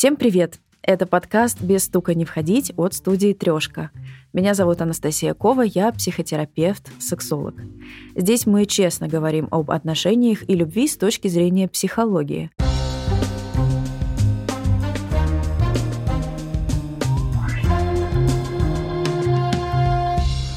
Всем привет! Это подкаст «Без стука не входить» от студии «Трешка». Меня зовут Анастасия Кова, я психотерапевт, сексолог. Здесь мы честно говорим об отношениях и любви с точки зрения психологии –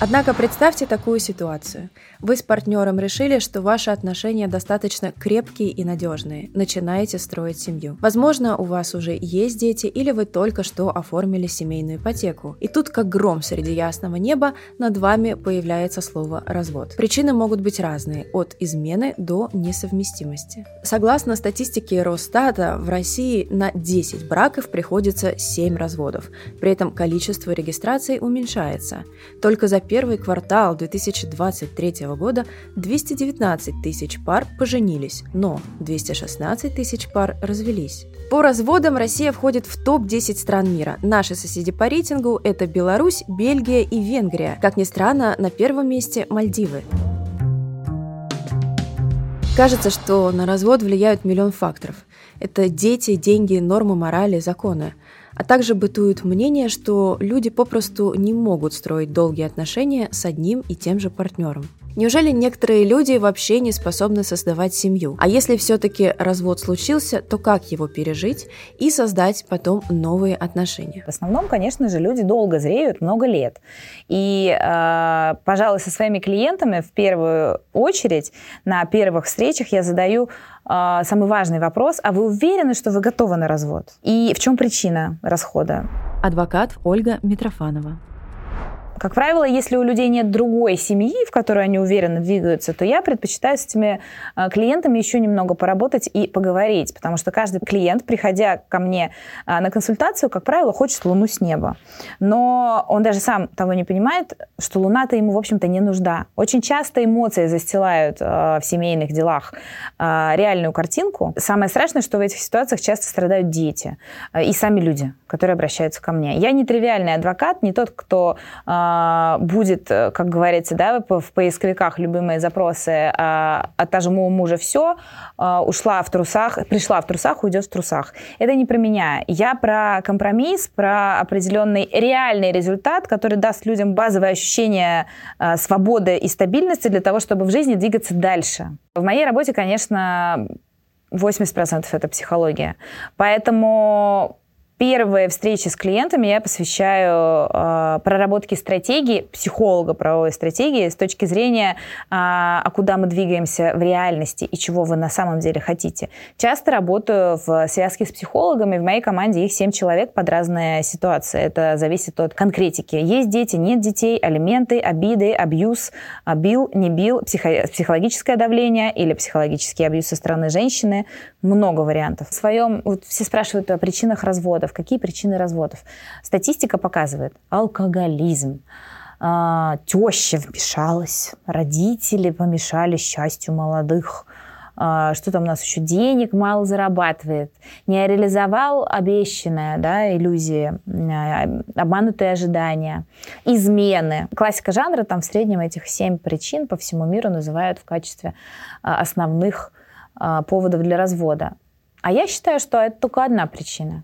Однако представьте такую ситуацию. Вы с партнером решили, что ваши отношения достаточно крепкие и надежные. Начинаете строить семью. Возможно, у вас уже есть дети или вы только что оформили семейную ипотеку. И тут, как гром среди ясного неба, над вами появляется слово «развод». Причины могут быть разные, от измены до несовместимости. Согласно статистике Росстата, в России на 10 браков приходится 7 разводов. При этом количество регистраций уменьшается. Только за первый квартал 2023 года 219 тысяч пар поженились, но 216 тысяч пар развелись. По разводам Россия входит в топ-10 стран мира. Наши соседи по рейтингу – это Беларусь, Бельгия и Венгрия. Как ни странно, на первом месте – Мальдивы. Кажется, что на развод влияют миллион факторов. Это дети, деньги, нормы морали, законы. А также бытует мнение, что люди попросту не могут строить долгие отношения с одним и тем же партнером. Неужели некоторые люди вообще не способны создавать семью? А если все-таки развод случился, то как его пережить и создать потом новые отношения? В основном, конечно же, люди долго зреют, много лет. И, э, пожалуй, со своими клиентами в первую очередь на первых встречах я задаю э, самый важный вопрос, а вы уверены, что вы готовы на развод? И в чем причина расхода? Адвокат Ольга Митрофанова. Как правило, если у людей нет другой семьи, в которой они уверенно двигаются, то я предпочитаю с этими э, клиентами еще немного поработать и поговорить, потому что каждый клиент, приходя ко мне э, на консультацию, как правило, хочет луну с неба. Но он даже сам того не понимает, что луна-то ему, в общем-то, не нужна. Очень часто эмоции застилают э, в семейных делах реальную картинку. Самое страшное, что в этих ситуациях часто страдают дети и сами люди, которые обращаются ко мне. Я не тривиальный адвокат, не тот, кто а, будет, э, как говорится, да, в поисковиках любимые запросы а, «от моего мужа все», а, ушла в трусах, пришла в трусах, уйдет в трусах. Это не про меня. Я про компромисс, про определенный реальный результат, который даст людям базовое ощущение свободы и стабильности для того, чтобы в жизни двигаться дальше. В моей работе, конечно, 80% это психология. Поэтому Первые встречи с клиентами я посвящаю э, проработке стратегии, психолога правовой стратегии с точки зрения, э, а куда мы двигаемся в реальности и чего вы на самом деле хотите. Часто работаю в связке с психологами. В моей команде их 7 человек под разные ситуации. Это зависит от конкретики. Есть дети, нет детей, алименты, обиды, абьюз, бил, не бил, психо- психологическое давление или психологический абьюз со стороны женщины. Много вариантов. В своем, вот все спрашивают о причинах развода Какие причины разводов? Статистика показывает алкоголизм, а, теща вмешалась, родители помешали счастью молодых, а, что там у нас еще, денег мало зарабатывает, не реализовал обещанное, да, иллюзии, а, обманутые ожидания, измены. Классика жанра, там в среднем этих семь причин по всему миру называют в качестве основных поводов для развода. А я считаю, что это только одна причина.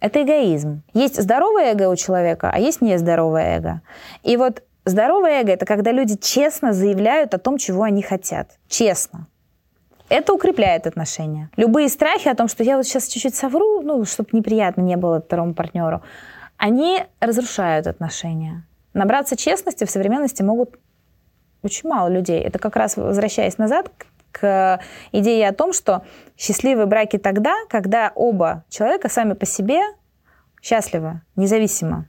Это эгоизм. Есть здоровое эго у человека, а есть нездоровое эго. И вот здоровое эго – это когда люди честно заявляют о том, чего они хотят. Честно. Это укрепляет отношения. Любые страхи о том, что я вот сейчас чуть-чуть совру, ну, чтобы неприятно не было второму партнеру, они разрушают отношения. Набраться честности в современности могут очень мало людей. Это как раз возвращаясь назад к идее о том, что счастливые браки тогда, когда оба человека сами по себе счастливы, независимо.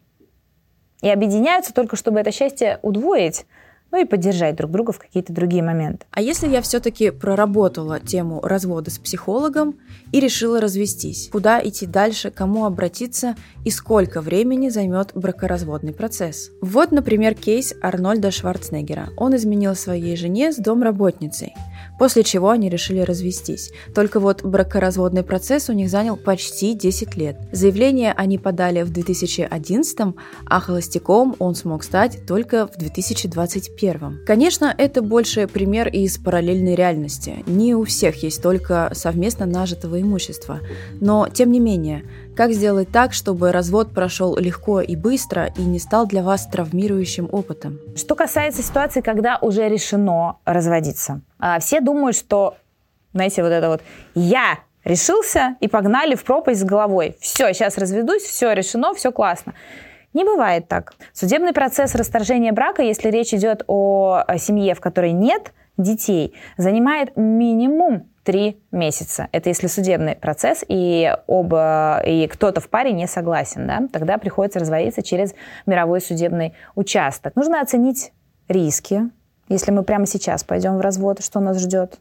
И объединяются только, чтобы это счастье удвоить, ну и поддержать друг друга в какие-то другие моменты. А если я все-таки проработала тему развода с психологом и решила развестись, куда идти дальше, кому обратиться и сколько времени займет бракоразводный процесс? Вот, например, кейс Арнольда Шварценеггера. Он изменил своей жене с домработницей после чего они решили развестись. Только вот бракоразводный процесс у них занял почти 10 лет. Заявление они подали в 2011, а холостяком он смог стать только в 2021. Конечно, это больше пример из параллельной реальности. Не у всех есть только совместно нажитого имущества. Но, тем не менее, Как сделать так, чтобы развод прошел легко и быстро и не стал для вас травмирующим опытом? Что касается ситуации, когда уже решено разводиться. А, все думают, что, знаете, вот это вот «я решился и погнали в пропасть с головой. Все, сейчас разведусь, все решено, все классно». Не бывает так. Судебный процесс расторжения брака, если речь идет о семье, в которой нет детей, занимает минимум три месяца. Это если судебный процесс и оба и кто-то в паре не согласен, да, тогда приходится разводиться через мировой судебный участок. Нужно оценить риски, если мы прямо сейчас пойдем в развод, что нас ждет.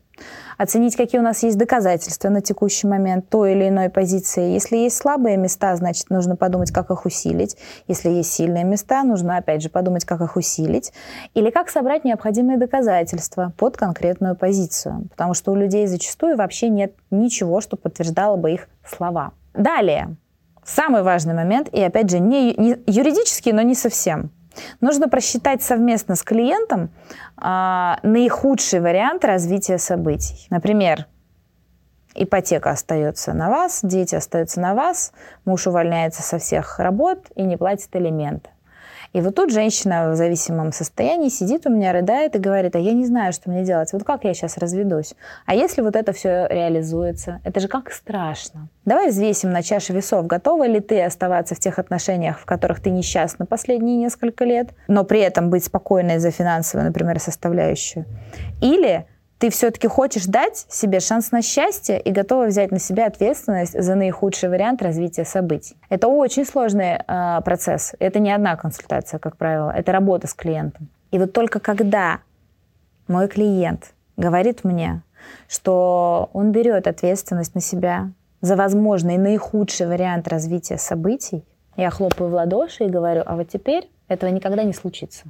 Оценить, какие у нас есть доказательства на текущий момент той или иной позиции. Если есть слабые места, значит, нужно подумать, как их усилить. Если есть сильные места, нужно, опять же, подумать, как их усилить. Или как собрать необходимые доказательства под конкретную позицию. Потому что у людей зачастую вообще нет ничего, что подтверждало бы их слова. Далее. Самый важный момент, и опять же, не, не юридический, но не совсем – Нужно просчитать совместно с клиентом а, наихудший вариант развития событий. Например, ипотека остается на вас, дети остаются на вас, муж увольняется со всех работ и не платит элементы. И вот тут женщина в зависимом состоянии сидит у меня, рыдает и говорит, а я не знаю, что мне делать. Вот как я сейчас разведусь? А если вот это все реализуется? Это же как страшно. Давай взвесим на чаше весов, готова ли ты оставаться в тех отношениях, в которых ты несчастна последние несколько лет, но при этом быть спокойной за финансовую, например, составляющую. Или ты все-таки хочешь дать себе шанс на счастье и готова взять на себя ответственность за наихудший вариант развития событий. Это очень сложный э, процесс. Это не одна консультация, как правило. Это работа с клиентом. И вот только когда мой клиент говорит мне, что он берет ответственность на себя за возможный наихудший вариант развития событий, я хлопаю в ладоши и говорю, а вот теперь этого никогда не случится.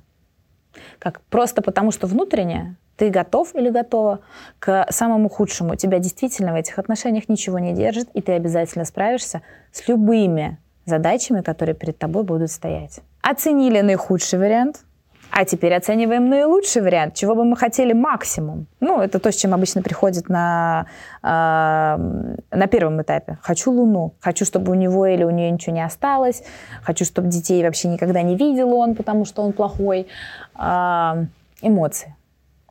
Как просто потому, что внутренне ты готов или готова к самому худшему. Тебя действительно в этих отношениях ничего не держит, и ты обязательно справишься с любыми задачами, которые перед тобой будут стоять. Оценили наихудший вариант, а теперь оцениваем наилучший вариант, чего бы мы хотели максимум. Ну, это то, с чем обычно приходит на, э, на первом этапе. Хочу Луну, хочу, чтобы у него или у нее ничего не осталось, хочу, чтобы детей вообще никогда не видел он, потому что он плохой. Э, эмоции.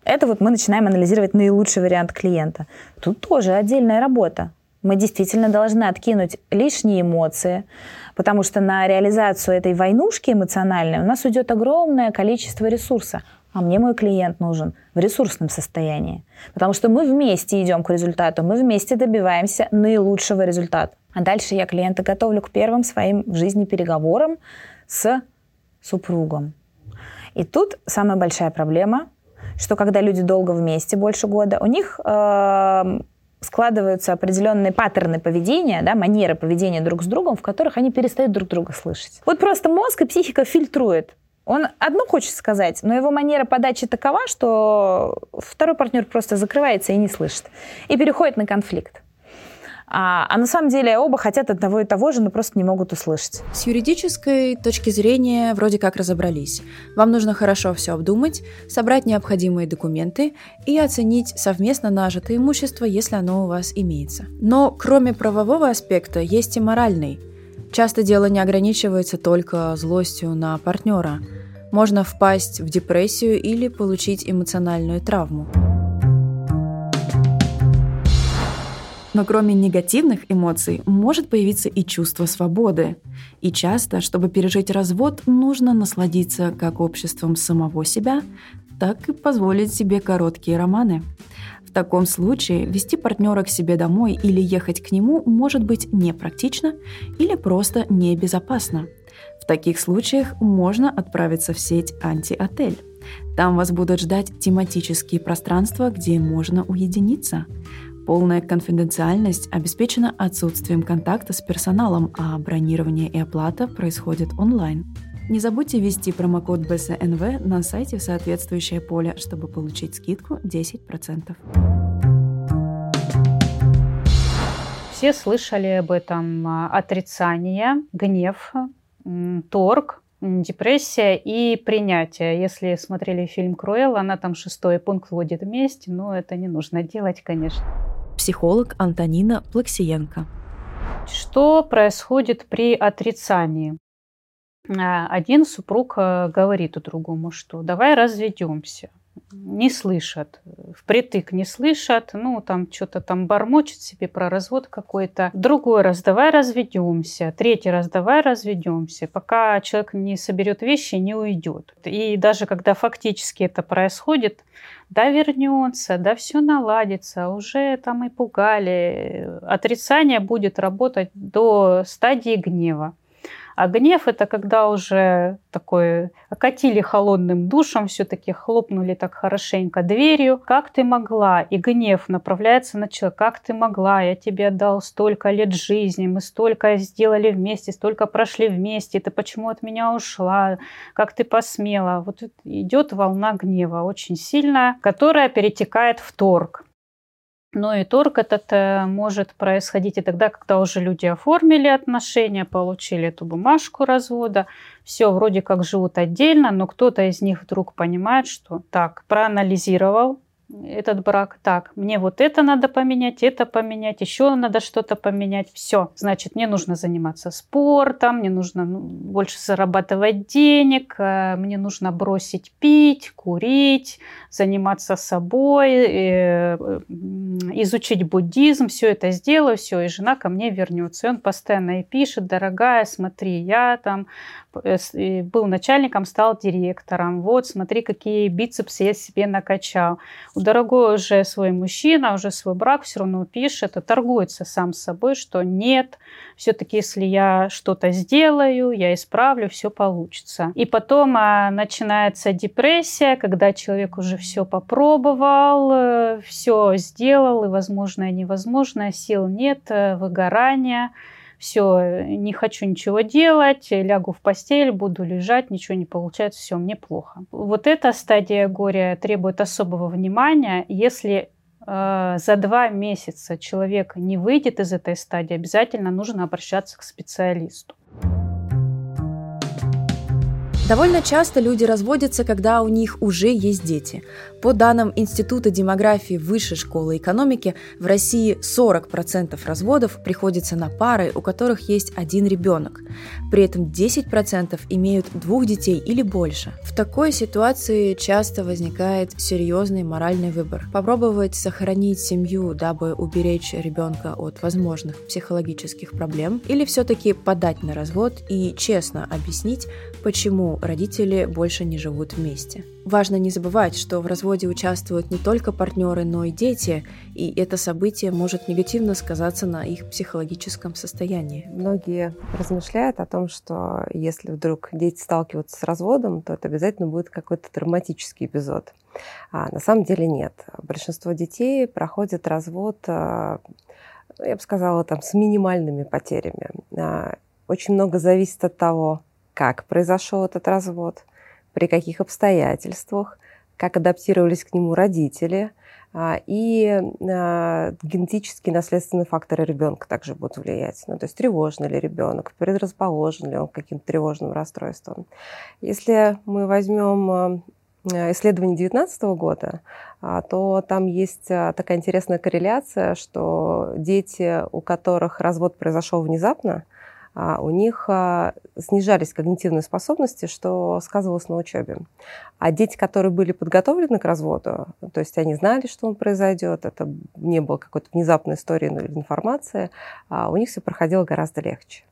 Это вот мы начинаем анализировать наилучший вариант клиента. Тут тоже отдельная работа. Мы действительно должны откинуть лишние эмоции, потому что на реализацию этой войнушки эмоциональной у нас уйдет огромное количество ресурса. А мне мой клиент нужен в ресурсном состоянии. Потому что мы вместе идем к результату, мы вместе добиваемся наилучшего результата. А дальше я клиента готовлю к первым своим в жизни переговорам с супругом. И тут самая большая проблема что когда люди долго вместе, больше года, у них э, складываются определенные паттерны поведения, да, манеры поведения друг с другом, в которых они перестают друг друга слышать. Вот просто мозг и психика фильтрует. Он одно хочет сказать, но его манера подачи такова, что второй партнер просто закрывается и не слышит. И переходит на конфликт. А, а на самом деле оба хотят одного и того же, но просто не могут услышать. С юридической точки зрения вроде как разобрались. Вам нужно хорошо все обдумать, собрать необходимые документы и оценить совместно нажитое имущество, если оно у вас имеется. Но кроме правового аспекта есть и моральный. Часто дело не ограничивается только злостью на партнера. Можно впасть в депрессию или получить эмоциональную травму. Но кроме негативных эмоций может появиться и чувство свободы. И часто, чтобы пережить развод, нужно насладиться как обществом самого себя, так и позволить себе короткие романы. В таком случае вести партнера к себе домой или ехать к нему может быть непрактично или просто небезопасно. В таких случаях можно отправиться в сеть «Анти-отель». Там вас будут ждать тематические пространства, где можно уединиться. Полная конфиденциальность обеспечена отсутствием контакта с персоналом, а бронирование и оплата происходят онлайн. Не забудьте ввести промокод BSNV на сайте в соответствующее поле, чтобы получить скидку 10%. Все слышали об этом а, отрицание, гнев, торг, депрессия и принятие. Если смотрели фильм Круэлл, она там шестой пункт вводит вместе, но это не нужно делать, конечно психолог Антонина Плаксиенко. Что происходит при отрицании? А, один супруг э, говорит другому, что давай разведемся. Не слышат, впритык не слышат, ну там что-то там бормочет себе про развод какой-то. Другой раз давай разведемся, третий раз давай разведемся, пока человек не соберет вещи, не уйдет. И даже когда фактически это происходит, да вернется, да все наладится, уже там и пугали. Отрицание будет работать до стадии гнева. А гнев это когда уже такой окатили холодным душем, все-таки хлопнули так хорошенько дверью. Как ты могла? И гнев направляется на человека. Как ты могла? Я тебе отдал столько лет жизни, мы столько сделали вместе, столько прошли вместе. Ты почему от меня ушла? Как ты посмела? Вот идет волна гнева очень сильная, которая перетекает в торг. Но и торг этот э, может происходить и тогда, когда уже люди оформили отношения, получили эту бумажку развода, все вроде как живут отдельно, но кто-то из них вдруг понимает, что так, проанализировал этот брак. Так, мне вот это надо поменять, это поменять, еще надо что-то поменять. Все, значит, мне нужно заниматься спортом, мне нужно ну, больше зарабатывать денег, э, мне нужно бросить пить, курить, заниматься собой, э, изучить буддизм, все это сделаю, все, и жена ко мне вернется. И он постоянно и пишет, дорогая, смотри, я там э, был начальником, стал директором, вот, смотри, какие бицепсы я себе накачал дорогой уже свой мужчина, уже свой брак все равно пишет и торгуется сам с собой, что нет, все-таки если я что-то сделаю, я исправлю, все получится. И потом а, начинается депрессия, когда человек уже все попробовал, э, все сделал, и возможное, и невозможное, сил нет, э, выгорание все, не хочу ничего делать, лягу в постель, буду лежать, ничего не получается, все, мне плохо. Вот эта стадия горя требует особого внимания. Если э, за два месяца человек не выйдет из этой стадии, обязательно нужно обращаться к специалисту. Довольно часто люди разводятся, когда у них уже есть дети. По данным Института демографии Высшей школы экономики, в России 40% разводов приходится на пары, у которых есть один ребенок. При этом 10% имеют двух детей или больше. В такой ситуации часто возникает серьезный моральный выбор. Попробовать сохранить семью, дабы уберечь ребенка от возможных психологических проблем, или все-таки подать на развод и честно объяснить, почему родители больше не живут вместе. Важно не забывать, что в разводе участвуют не только партнеры, но и дети, и это событие может негативно сказаться на их психологическом состоянии. Многие размышляют о том, что если вдруг дети сталкиваются с разводом, то это обязательно будет какой-то драматический эпизод. А на самом деле нет. Большинство детей проходят развод, а, я бы сказала, там, с минимальными потерями. А, очень много зависит от того, как произошел этот развод, при каких обстоятельствах, как адаптировались к нему родители, а, и а, генетические наследственные факторы ребенка также будут влиять. Ну, то есть тревожный ли ребенок, предрасположен ли он к каким-то тревожным расстройствам. Если мы возьмем а, исследование 2019 года, то там есть такая интересная корреляция, что дети, у которых развод произошел внезапно, у них а, снижались когнитивные способности, что сказывалось на учебе. А дети, которые были подготовлены к разводу, то есть они знали, что он произойдет, это не было какой-то внезапной истории или информации, а, у них все проходило гораздо легче.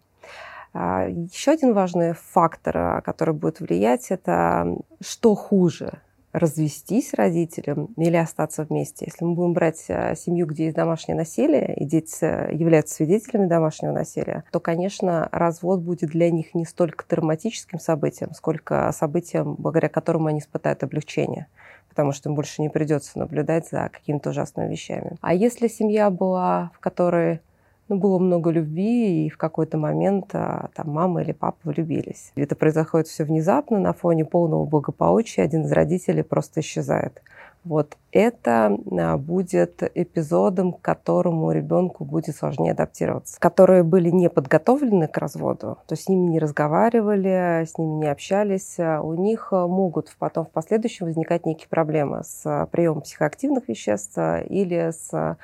Еще один важный фактор, который будет влиять, это что хуже – развестись родителям или остаться вместе. Если мы будем брать э, семью, где есть домашнее насилие, и дети являются свидетелями домашнего насилия, то, конечно, развод будет для них не столько травматическим событием, сколько событием, благодаря которому они испытают облегчение потому что им больше не придется наблюдать за какими-то ужасными вещами. А если семья была, в которой ну, было много любви, и в какой-то момент а, там мама или папа влюбились. Это происходит все внезапно, на фоне полного благополучия один из родителей просто исчезает. Вот это а, будет эпизодом, к которому ребенку будет сложнее адаптироваться, которые были не подготовлены к разводу, то есть с ними не разговаривали, с ними не общались, а у них могут потом в последующем возникать некие проблемы с приемом психоактивных веществ или с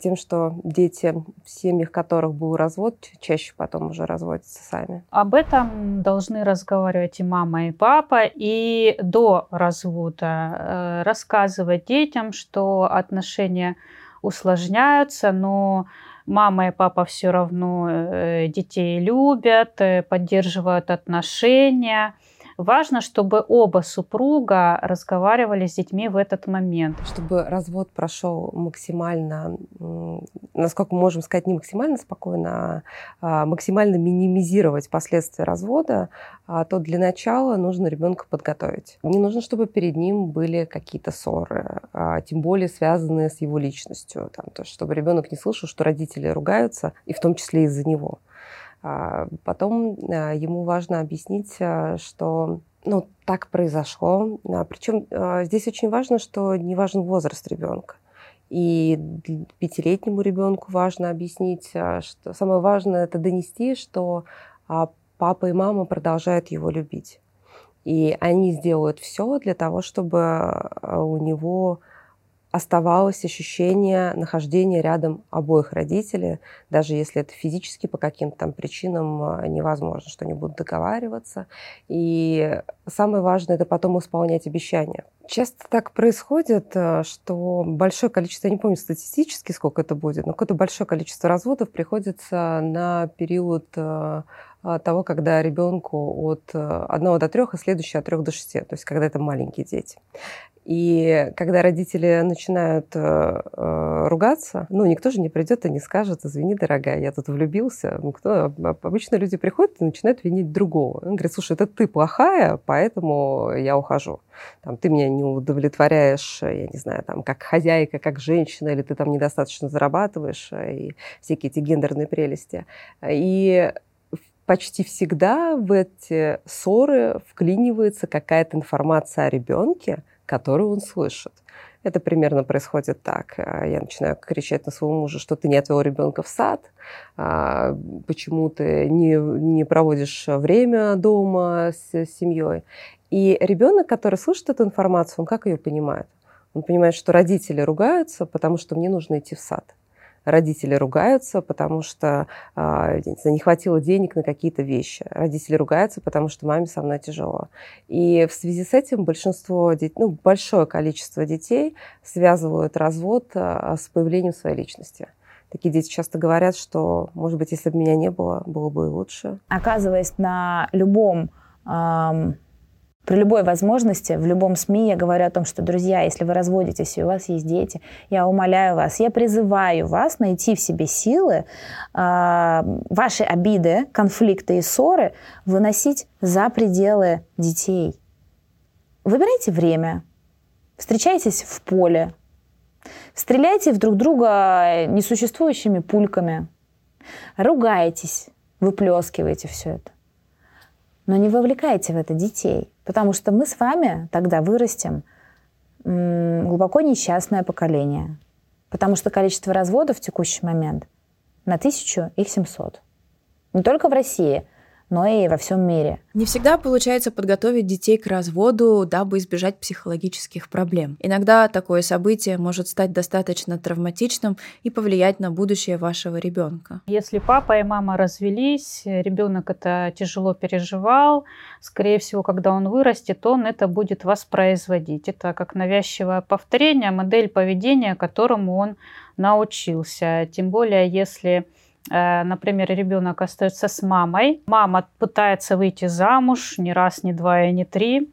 тем, что дети, в семьях которых был развод, чаще потом уже разводятся сами. Об этом должны разговаривать и мама, и папа, и до развода э, рассказывать детям, что отношения усложняются, но мама и папа все равно э, детей любят, э, поддерживают отношения. Важно, чтобы оба супруга разговаривали с детьми в этот момент. Чтобы развод прошел максимально, насколько мы можем сказать, не максимально спокойно, а, а максимально минимизировать последствия развода, а, то для начала нужно ребенка подготовить. Не нужно, чтобы перед ним были какие-то ссоры, тем более связанные с его личностью. Там, то, чтобы ребенок не слышал, что родители ругаются, и в том числе из-за него. А, потом а, ему важно объяснить, а, что ну, так произошло. Причем здесь очень важно, что не важен возраст ребенка. И пятилетнему ребенку важно объяснить, что самое важное это донести, что папа и мама продолжают его любить. И они сделают все для того, чтобы у него оставалось ощущение нахождения рядом обоих родителей, даже если это физически по каким-то там причинам а, невозможно, что они будут договариваться. И самое важное – это потом исполнять обещания. Часто так происходит, а, что большое количество, я не помню статистически, сколько это будет, но какое-то большое количество разводов приходится на период а, того, когда ребенку от 1 до 3, а следующий от 3 до 6, то есть когда это маленькие дети. И когда родители начинают э, э, ругаться, ну, никто же не придет и не скажет, извини, дорогая, я тут влюбился. Ну, кто? Обычно люди приходят и начинают винить другого. Он говорит, слушай, это ты плохая, поэтому я ухожу. Там, ты меня не удовлетворяешь, я не знаю, там, как хозяйка, как женщина, или ты там недостаточно зарабатываешь, э, и всякие эти гендерные прелести. И почти всегда в эти ссоры вклинивается какая-то информация о ребенке, которую он слышит. Это примерно происходит так. А, я начинаю кричать на своего мужа, что ты не отвел ребенка в сад, а, почему ты не, не проводишь время дома с семьей. И ребенок, который слышит эту информацию, он как ее понимает? Он понимает, что родители ругаются, потому что мне нужно идти в сад родители ругаются, потому что э, не хватило денег на какие-то вещи. Родители ругаются, потому что маме со мной тяжело. И в связи с этим большинство детей, ну, большое количество детей связывают развод э, с появлением своей личности. Такие дети часто говорят, что, может быть, если бы меня не было, было бы и лучше. Оказываясь на любом эм при любой возможности, в любом СМИ я говорю о том, что, друзья, если вы разводитесь и у вас есть дети, я умоляю вас, я призываю вас найти в себе силы э, ваши обиды, конфликты и ссоры выносить за пределы детей. Выбирайте время, встречайтесь в поле, стреляйте в друг друга несуществующими пульками, ругайтесь, выплескивайте все это. Но не вовлекайте в это детей. Потому что мы с вами тогда вырастем глубоко несчастное поколение. Потому что количество разводов в текущий момент на тысячу их 700. Не только в России, но и во всем мире. Не всегда получается подготовить детей к разводу, дабы избежать психологических проблем. Иногда такое событие может стать достаточно травматичным и повлиять на будущее вашего ребенка. Если папа и мама развелись, ребенок это тяжело переживал, скорее всего, когда он вырастет, он это будет воспроизводить. Это как навязчивое повторение, модель поведения, которому он научился. Тем более, если например, ребенок остается с мамой, мама пытается выйти замуж не раз, не два и не три,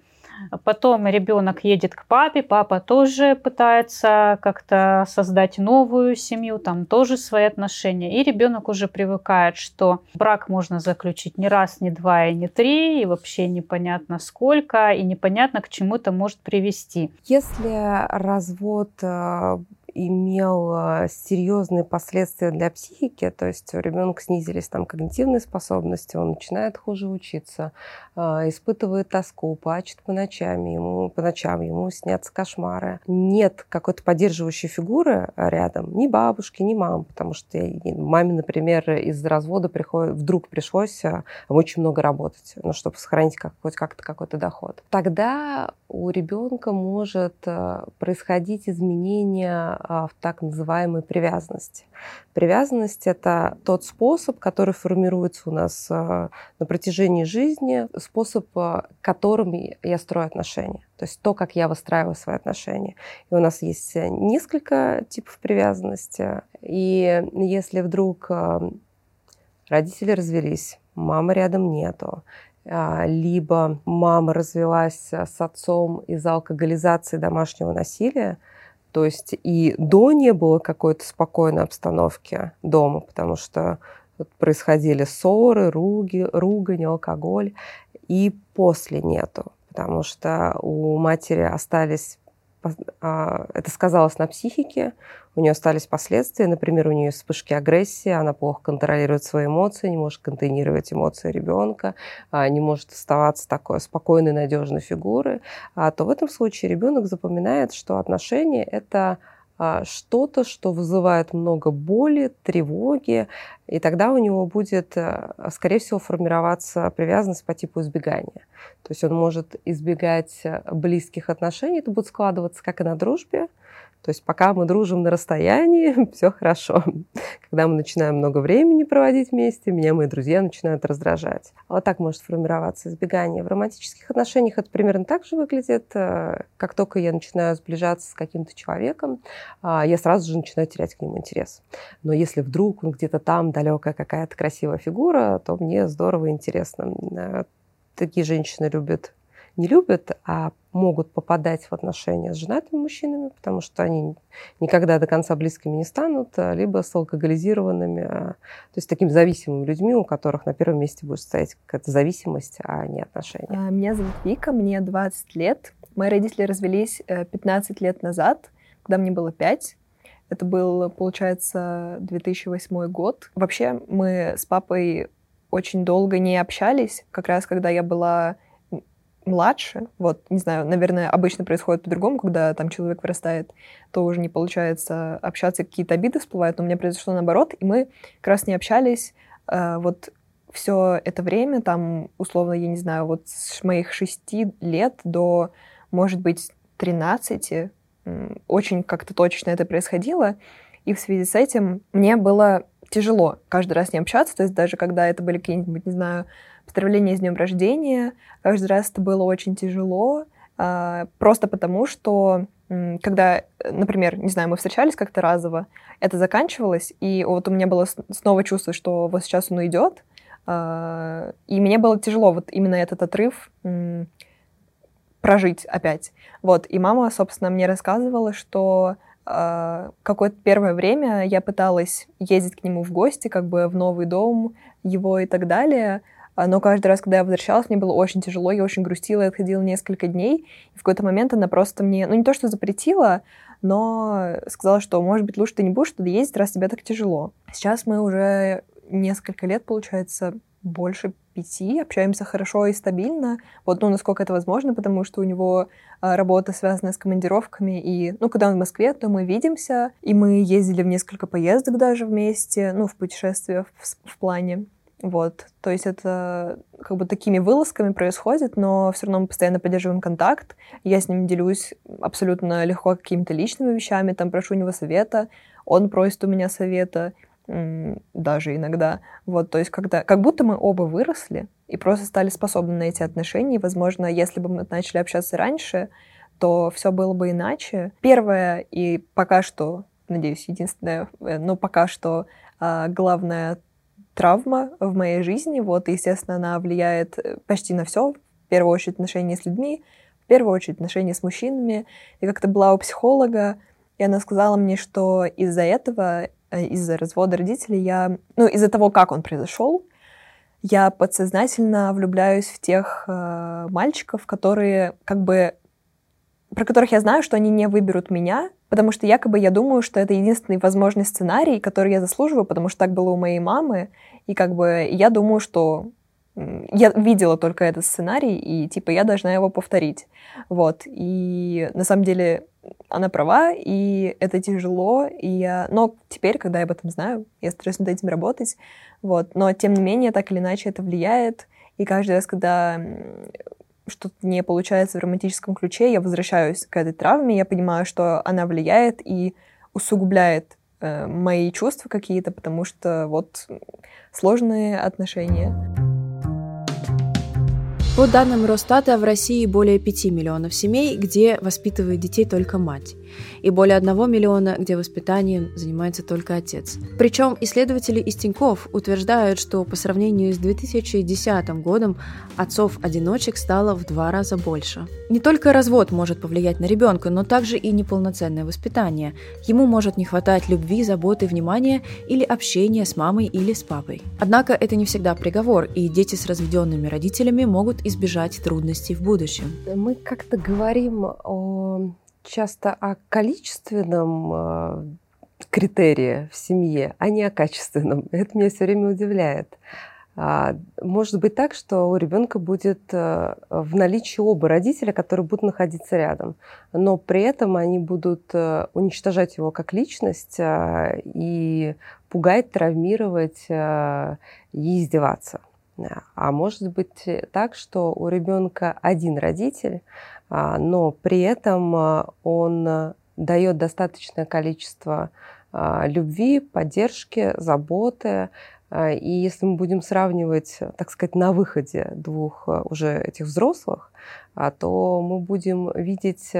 Потом ребенок едет к папе, папа тоже пытается как-то создать новую семью, там тоже свои отношения. И ребенок уже привыкает, что брак можно заключить не раз, не два и не три, и вообще непонятно сколько, и непонятно к чему это может привести. Если развод э, имел а, серьезные последствия для психики, то есть у ребенка снизились там когнитивные способности, он начинает хуже учиться, а, испытывает тоску, плачет по ночам, ему, по ночам ему снятся кошмары. Нет какой-то поддерживающей фигуры рядом, ни бабушки, ни мамы, потому что маме, например, из развода приходит, вдруг пришлось а, очень много работать, ну, чтобы сохранить как, хоть как-то какой-то доход. Тогда у ребенка может происходить изменение в так называемой привязанности. Привязанность – это тот способ, который формируется у нас а, на протяжении жизни, способ, а, которым я строю отношения. То есть то, как я выстраиваю свои отношения. И у нас есть несколько типов привязанности. И если вдруг родители развелись, мамы рядом нету, либо мама развелась с отцом из-за алкоголизации домашнего насилия, то есть и до не было какой-то спокойной обстановки дома, потому что происходили ссоры, руги, ругань, алкоголь, и после нету, потому что у матери остались это сказалось на психике, у нее остались последствия, например, у нее вспышки агрессии, она плохо контролирует свои эмоции, не может контейнировать эмоции ребенка, а, не может оставаться такой спокойной, надежной фигурой, а, то в этом случае ребенок запоминает, что отношения это а, что-то, что вызывает много боли, тревоги, и тогда у него будет, э, скорее всего, формироваться привязанность по типу избегания. То есть он может избегать близких отношений, это будет складываться как и на дружбе, то есть пока мы дружим на расстоянии, все хорошо. Когда мы начинаем много времени проводить вместе, меня мои друзья начинают раздражать. А вот так может сформироваться избегание. В романтических отношениях это примерно так же выглядит. Э, как только я начинаю сближаться с каким-то человеком, а, я сразу же начинаю терять к нему интерес. Но если вдруг он где-то там, далекая какая-то красивая фигура, то мне здорово и интересно. Э, такие женщины любят не любят, а могут попадать в отношения с женатыми мужчинами, потому что они никогда до конца близкими не станут, а, либо с алкоголизированными, а, то есть такими зависимыми людьми, у которых на первом месте будет стоять какая-то зависимость, а не отношения. А, меня зовут Вика, мне 20 лет. Мои родители развелись 15 э, лет назад, когда мне было 5. Это был, получается, 2008 год. Вообще мы с папой очень долго не общались, как раз когда я была младше, вот, не знаю, наверное, обычно происходит по-другому, когда там человек вырастает, то уже не получается общаться, какие-то обиды всплывают, но у меня произошло наоборот, и мы как раз не общались э, вот все это время, там, условно, я не знаю, вот с моих шести лет до, может быть, 13, очень как-то точно это происходило, и в связи с этим мне было тяжело каждый раз не общаться, то есть даже когда это были какие-нибудь, не знаю, поздравления с днем рождения. Каждый раз это было очень тяжело, а, просто потому что когда, например, не знаю, мы встречались как-то разово, это заканчивалось, и вот у меня было снова чувство, что вот сейчас он уйдет, а, и мне было тяжело вот именно этот отрыв прожить опять. Вот, и мама, собственно, мне рассказывала, что какое-то первое время я пыталась ездить к нему в гости, как бы в новый дом его и так далее, а, но каждый раз, когда я возвращалась, мне было очень тяжело, я очень грустила, я отходила несколько дней, и в какой-то момент она просто мне, ну не то, что запретила, но сказала, что, может быть, лучше ты не будешь туда ездить, раз тебе так тяжело. Сейчас мы уже несколько лет, получается, больше пяти, общаемся хорошо и стабильно, вот, ну, насколько это возможно, потому что у него а, работа связана с командировками, и, ну, когда он в Москве, то мы видимся, и мы ездили в несколько поездок даже вместе, ну, в путешествиях в, в плане. Вот, то есть это как бы такими вылазками происходит, но все равно мы постоянно поддерживаем контакт. Я с ним делюсь абсолютно легко какими-то личными вещами, там прошу у него совета, он просит у меня совета, даже иногда. Вот, то есть когда, как будто мы оба выросли и просто стали способны на эти отношения. Возможно, если бы мы начали общаться раньше, то все было бы иначе. Первое и пока что, надеюсь, единственное, э, но пока что а, главное травма в моей жизни. Вот, и, естественно, она влияет э, почти на все. В первую очередь отношения с людьми, в первую очередь отношения с мужчинами. Я как-то была у психолога, и она сказала мне, что из-за этого, из-за развода родителей, я, ну, из-за того, как он произошел, я подсознательно влюбляюсь в тех э, мальчиков, которые как бы про которых я знаю, что они не выберут меня, потому что якобы я думаю, что это единственный возможный сценарий, который я заслуживаю, потому что так было у моей мамы, и как бы я думаю, что я видела только этот сценарий, и типа я должна его повторить. Вот. И на самом деле она права, и это тяжело, и я... Но теперь, когда я об этом знаю, я стараюсь над этим работать, вот. Но, тем не менее, так или иначе это влияет, и каждый раз, когда что-то не получается в романтическом ключе, я возвращаюсь к этой травме, я понимаю, что она влияет и усугубляет э, мои чувства какие-то, потому что вот сложные отношения. По данным Росстата, в России более 5 миллионов семей, где воспитывает детей только мать и более 1 миллиона, где воспитанием занимается только отец. Причем исследователи из Тинькофф утверждают, что по сравнению с 2010 годом отцов-одиночек стало в два раза больше. Не только развод может повлиять на ребенка, но также и неполноценное воспитание. Ему может не хватать любви, заботы, внимания или общения с мамой или с папой. Однако это не всегда приговор, и дети с разведенными родителями могут избежать трудностей в будущем. Мы как-то говорим о часто о количественном э, критерии в семье, а не о качественном. Это меня все время удивляет. А, может быть так, что у ребенка будет э, в наличии оба родителя, которые будут находиться рядом, но при этом они будут э, уничтожать его как личность и пугать, травмировать и издеваться. А может быть так, что у ребенка один родитель, а, но при этом а, он а, дает достаточное количество любви, поддержки, заботы. И если мы будем сравнивать, так сказать, на выходе двух уже этих взрослых, то мы будем видеть,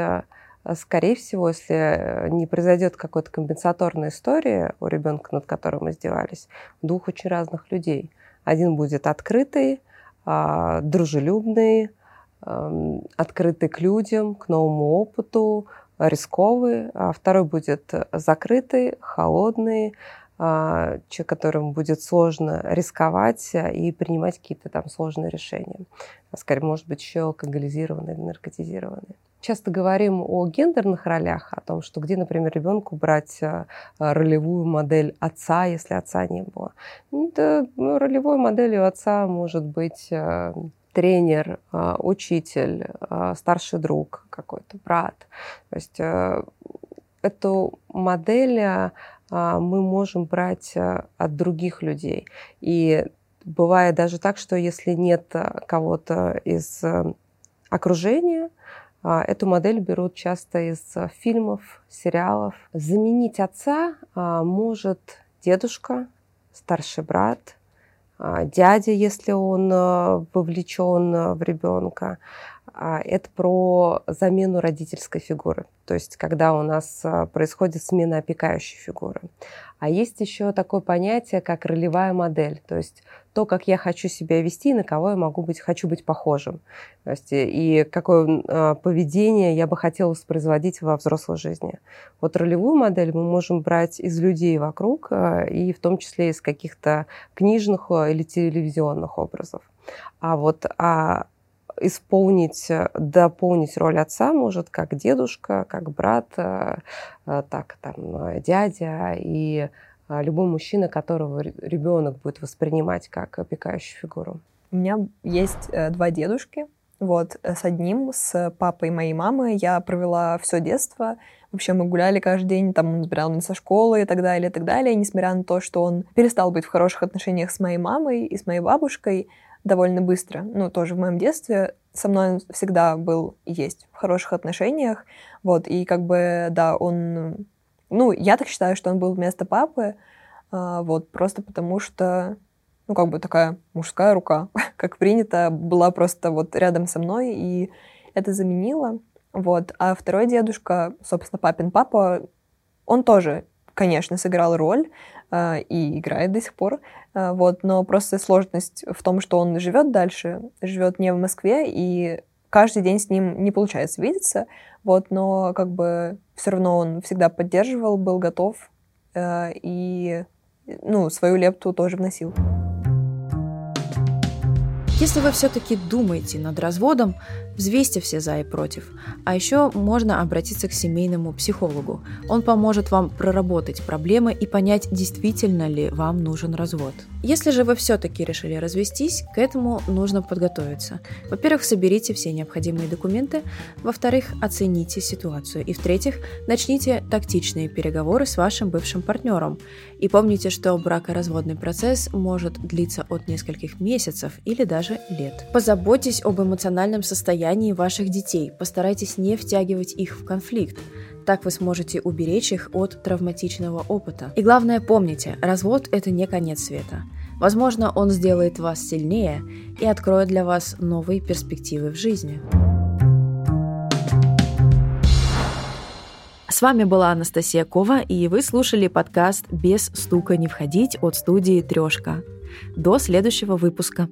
скорее всего, если не произойдет какой-то компенсаторная история у ребенка, над которым издевались, двух очень разных людей. Один будет открытый, дружелюбный, открытый к людям, к новому опыту, рисковый, а второй будет закрытый, холодный, а, человек, которому будет сложно рисковать и принимать какие-то там сложные решения. А скорее, может быть, еще алкоголизированный или наркотизированный. Часто говорим о гендерных ролях, о том, что где, например, ребенку брать ролевую модель отца, если отца не было. Да, ну, ролевой моделью отца может быть тренер, а, учитель, а, старший друг какой-то, брат. То есть э, эту модель а, мы можем брать от других людей. И бывает даже так, что если нет кого-то из э, окружения, Эту модель берут часто из фильмов, сериалов. Заменить отца может дедушка, старший брат, дядя, если он э, вовлечен э, в ребенка. А, это про замену родительской фигуры, то есть когда у нас э, происходит смена опекающей фигуры. А есть еще такое понятие, как ролевая модель, то есть то, как я хочу себя вести, на кого я могу быть, хочу быть похожим. То есть, и какое э, поведение я бы хотела воспроизводить во взрослой жизни. Вот ролевую модель мы можем брать из людей вокруг, и в том числе из каких-то книжных или телевизионных образов. А вот а исполнить, дополнить роль отца может как дедушка, как брат, так там дядя и любой мужчина, которого ребенок будет воспринимать как опекающую фигуру. У меня есть э, два дедушки. Вот, э, с одним, с папой моей мамы, я провела все детство. Вообще мы гуляли каждый день, там он забирал меня со школы и так далее, и так далее. И несмотря на то, что он перестал быть в хороших отношениях с моей мамой и с моей бабушкой довольно быстро, ну, тоже в моем детстве, со мной он всегда был и есть в хороших отношениях. Вот, и как бы, да, он ну, я так считаю, что он был вместо папы, а, вот, просто потому что, ну, как бы такая мужская рука, как принято, была просто вот рядом со мной, и это заменило. Вот. А второй дедушка, собственно, папин папа, он тоже, конечно, сыграл роль э, и играет до сих пор. Э, вот. Но просто сложность в том, что он живет дальше, живет не в Москве, и каждый день с ним не получается видеться, вот, но как бы все равно он всегда поддерживал, был готов э, и ну, свою лепту тоже вносил. Если вы все-таки думаете над разводом, взвесьте все за и против. А еще можно обратиться к семейному психологу. Он поможет вам проработать проблемы и понять, действительно ли вам нужен развод. Если же вы все-таки решили развестись, к этому нужно подготовиться. Во-первых, соберите все необходимые документы. Во-вторых, оцените ситуацию. И в-третьих, начните тактичные переговоры с вашим бывшим партнером. И помните, что бракоразводный процесс может длиться от нескольких месяцев или даже лет. Позаботьтесь об эмоциональном состоянии ваших детей, постарайтесь не втягивать их в конфликт. Так вы сможете уберечь их от травматичного опыта. И главное помните, развод – это не конец света. Возможно, он сделает вас сильнее и откроет для вас новые перспективы в жизни. С вами была Анастасия Кова, и вы слушали подкаст «Без стука не входить» от студии «Трешка». До следующего выпуска.